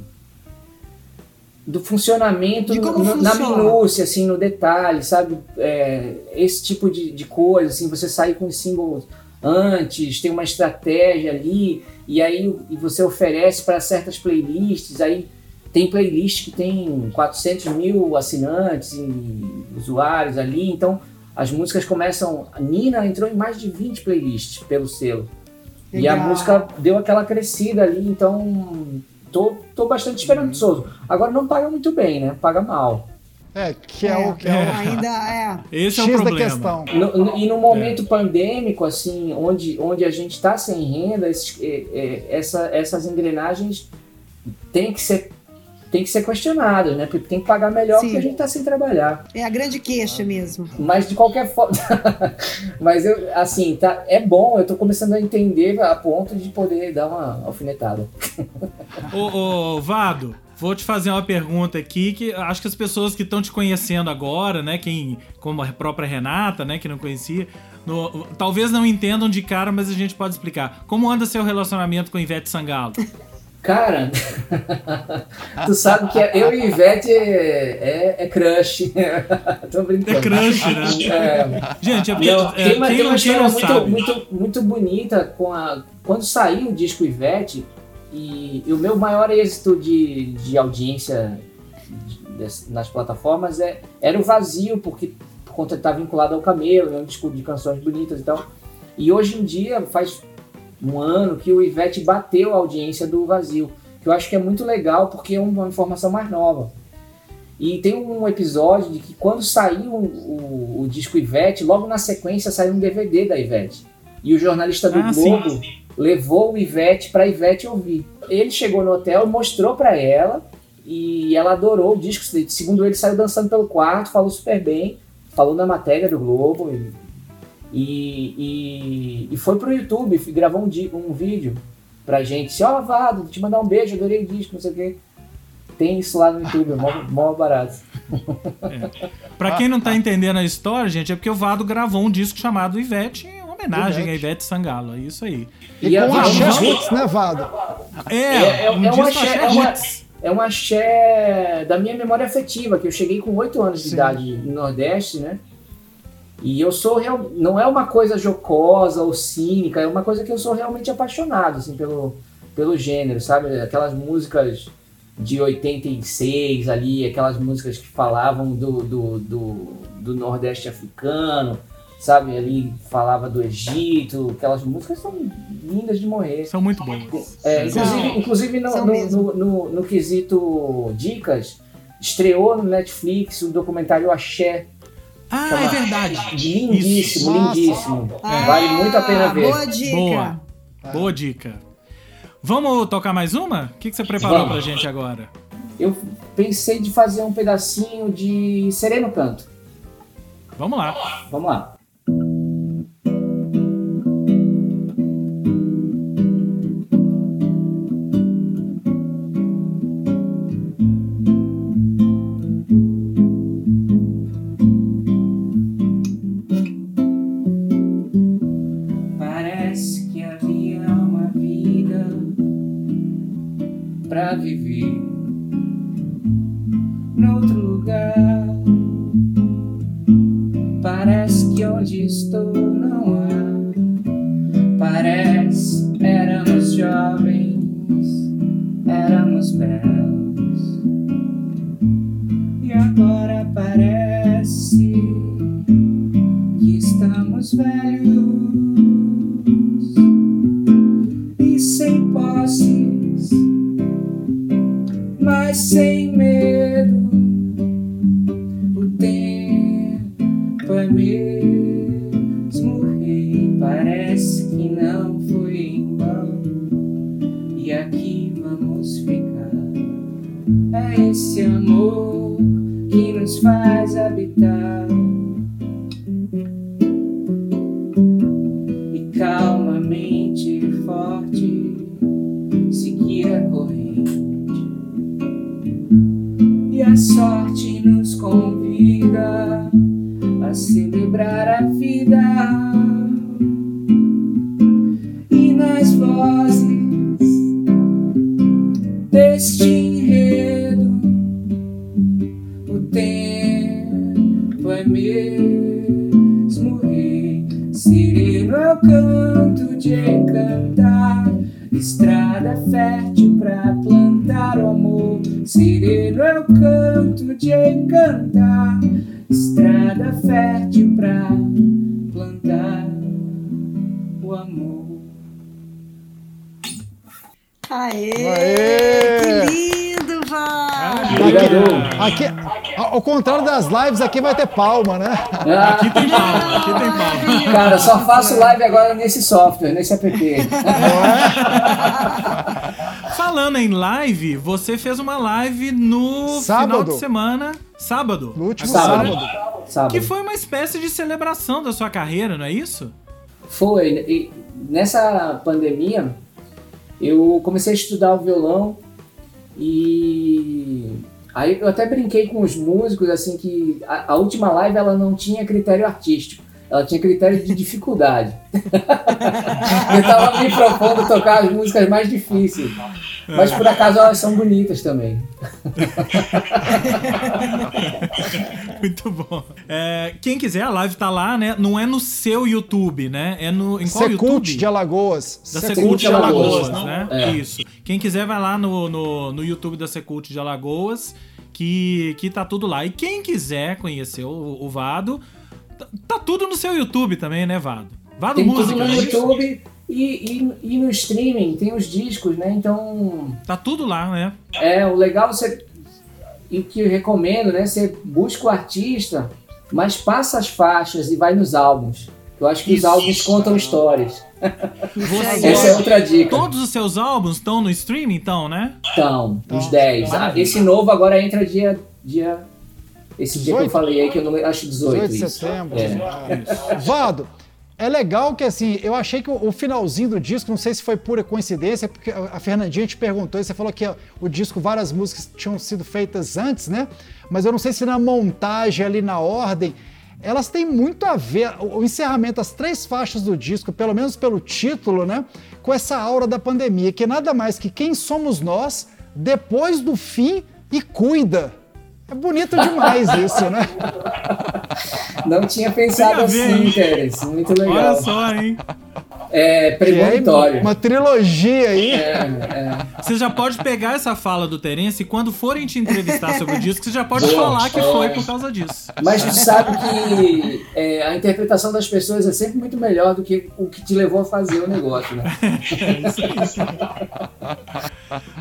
do funcionamento no- na minúcia, assim, no detalhe, sabe? É, esse tipo de, de coisa, assim, você sair com os singles antes, tem uma estratégia ali, e aí e você oferece para certas playlists, aí tem playlist que tem 400 mil assinantes e usuários ali, então as músicas começam. A Nina entrou em mais de 20 playlists pelo selo. E a Legal. música deu aquela crescida ali, então tô, tô bastante esperançoso. Agora não paga muito bem, né? Paga mal. É, que é, o que é, o Ainda é. Esse é o X da problema. questão. No- no- e no momento pandêmico, assim, onde, onde a gente está sem renda, esses- é, é, essa- essas engrenagens têm que ser tem que ser questionadas, né? Porque tem que pagar melhor Sim. porque a gente está sem trabalhar. É a grande queixa mesmo. Mas de qualquer forma. Mas eu, assim, tá, é bom, eu tô começando a entender a ponto de poder dar uma alfinetada. Ô, ô, Vado, vou te fazer uma pergunta aqui que acho que as pessoas que estão te conhecendo agora, né, quem, como a própria Renata, né, que não conhecia, no- talvez não entendam de cara, mas a gente pode explicar. Como anda seu relacionamento com Ivete Sangalo? Cara, tu sabe que eu e Ivete é, é, é crush. tô brincando. É crush, né? É, Gente, é porque Não, é, tem uma, quem, tem uma história muito, muito, muito bonita com a. Quando saiu o disco Ivete, e, e o meu maior êxito de, de audiência nas plataformas é, era o vazio, porque por conta de estar vinculado ao Camelo, é um disco de canções bonitas e tal. E hoje em dia, faz um ano que o Ivete bateu a audiência do vazio, que eu acho que é muito legal porque é uma informação mais nova. E tem um episódio de que quando saiu o, o- o disco Ivete, logo na sequência saiu um DVD da Ivete. E o jornalista do Ah, Globo levou o Ivete para Ivete ouvir. Ele chegou no hotel, mostrou para ela e ela adorou o disco. Segundo ele, saiu dançando pelo quarto, falou super bem, falou na matéria do Globo e, e, e, foi pro YouTube, gravou um, di- um vídeo pra gente. Disse, ó, Vado, te mandar um beijo, adorei o disco, não sei o quê. Tem isso lá no YouTube, é mó, mó barato. Pra quem não tá entendendo a história, gente, é porque o Vado gravou um disco chamado Ivete em homenagem Ivete. a Ivete Sangalo. É isso aí. E, E com vamos- axé roots, né, Vado? É, É, é, um é disco um axé, axé é, uma, é um axé da minha memória afetiva, que eu cheguei com 8 anos de Sim. idade no Nordeste, né? E eu sou real, não é uma coisa jocosa ou cínica, é uma coisa que eu sou realmente apaixonado assim pelo pelo gênero, sabe? Aquelas músicas de 86 ali, aquelas músicas que falavam do, do, do, do Nordeste africano, sabe? Ali falava do Egito, aquelas músicas são lindas de morrer. São muito bons. É, São. inclusive, inclusive no, no, no- no quesito dicas, estreou no Netflix o documentário Axé. Ah, Chama- é verdade. Lindíssimo, Nossa. lindíssimo. Ah, vale muito a pena ver. Boa dica. Boa. Boa dica. Vamos tocar mais uma? O que, que você preparou Vamos. pra gente agora? Eu pensei de fazer um pedacinho de Sereno Canto. Vamos lá. Vamos lá. Mas aqui vai ter palma, né? Aqui tem palma, aqui tem palma. Cara, só faço live agora nesse software, nesse app. Falando em live, você fez uma live no Sábado. final de semana, sábado, No último Sábado. sábado. Sábado. que foi uma espécie de celebração da sua carreira, não é isso? Foi. E nessa pandemia, eu comecei a estudar o violão e aí eu até brinquei com os músicos assim que a, a última live ela não tinha critério artístico, ela tinha critério de dificuldade. eu tava me propondo tocar as músicas mais difíceis, mas por acaso elas são bonitas também. Muito bom. É, quem quiser, a live tá lá, né? Não é no seu YouTube, né? É no em qual Secult YouTube? de Alagoas. Da Secult Secult de de Alagoas, Alagoas, né? É. Isso. Quem quiser vai lá no, no, no YouTube da Secult de Alagoas, que, que tá tudo lá. E quem quiser conhecer o, o Vado, tá, tá tudo no seu YouTube também, né, Vado? Vado Tem Música, tudo no é? YouTube e, e, e no streaming, tem os discos, né? Então Tá tudo lá, né? É, o legal você. E o que eu recomendo, né? Você busca o artista, mas passa as faixas e vai nos álbuns. Eu acho que Isso. os álbuns contam histórias. Você, Essa é outra dica. Todos os seus álbuns estão no streaming, então, né? Então, os Então, 10. Ah, esse novo agora entra dia. dia esse dia que 18? eu falei aí, que eu não acho 18. 18 de isso. setembro. É. Ah. Vado, é legal que assim, eu achei que o, o finalzinho do disco, não sei se foi pura coincidência, porque a a Fernandinha te perguntou, e você falou que ó, o disco, várias músicas tinham sido feitas antes, né? Mas eu não sei se na montagem ali, na ordem, elas têm muito a ver, o, o encerramento, as três faixas do disco, pelo menos pelo título, né? Com essa aura da pandemia, que é nada mais que quem somos nós depois do fim e cuida. É bonito demais isso, né? Não tinha pensado assim? Teres. Muito Olha legal. só, hein? É Que é premonitório. uma trilogia aí. É, é. Você já pode pegar essa fala do Terence e quando forem te entrevistar sobre o disco, você já pode Boa. falar que foi por causa disso. Mas tu sabe que é, a interpretação das pessoas é sempre muito melhor do que o que te levou a fazer o negócio, né?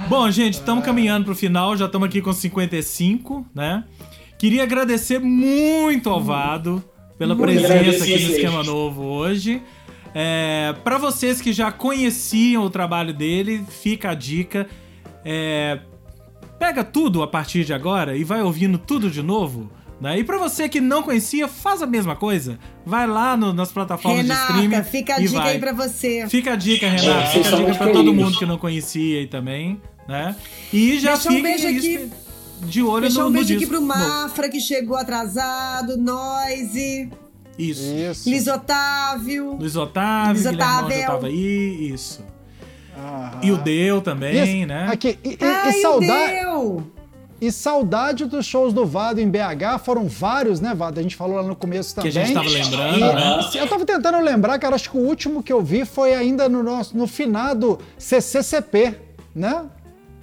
Bom, gente, estamos caminhando pro final, já estamos aqui com 55, né? Queria agradecer muito ao Vado pela Muito presença aqui no. Esquema Novo hoje. É, para vocês que já conheciam o trabalho dele, fica a dica. É, pega tudo a partir de agora e vai ouvindo tudo de novo. Né? E pra você que não conhecia, faz a mesma coisa. Vai lá no- nas plataformas de streaming. Renata, fica a e dica vai. aí pra você. Fica a dica, Renato. É, vocês Fica a dica pra todo mundo que não conhecia aí também, né? E já Deixa um beijo aí aqui. de olho Deixar no, um no beijo aqui disco pro. Mafra, que chegou atrasado, Noise, Isso. Isso. Liz Otávio. Luiz Otávio, Luiz Guilherme Otávio. tava aí, isso. Aham. E o Deu também, Isso. né? Aqui, e, e- e Ai, saudade, deu! e saudade dos shows do Vado em BH, foram vários, né, Vado? A gente falou lá no começo Que também. a gente tava lembrando, E, né? Eu tava tentando lembrar, cara, acho que o último que eu vi foi ainda no nosso no finado CCCP, né?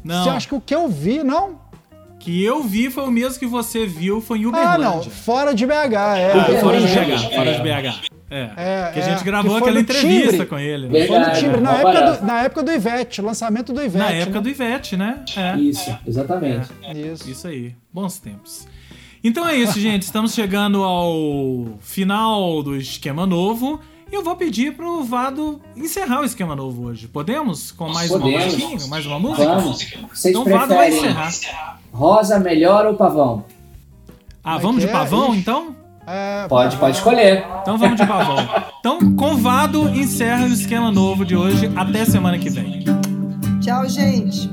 Não, Você acha que o que eu vi, não? Que eu vi foi o mesmo que você viu, foi em Ah, Uberlândia. não, fora de BH, é. Ah, fora de. BH, fora de BH. É, É, que a é, gente gravou que foi aquela entrevista Timbre. com ele. né? Foi no timbre, na mó época, do, na época do Ivete, lançamento do Ivete. Na época né? do Ivete, né? É. Isso, exatamente. Isso. Isso aí, bons tempos. Então é isso, gente. Estamos chegando ao final do esquema novo. E eu vou pedir pro Vado encerrar o esquema novo hoje. Podemos? Com mais uma Podemos. musiquinha? Mais uma música? Vamos. Vocês Então o Vado vai encerrar. rosa melhor ou pavão? Ah, Como vamos de pavão então? É, Pode, pode escolher. Então vamos de pavão. Então, com Vado, encerra o esquema novo de hoje. Até semana que vem. Tchau, gente.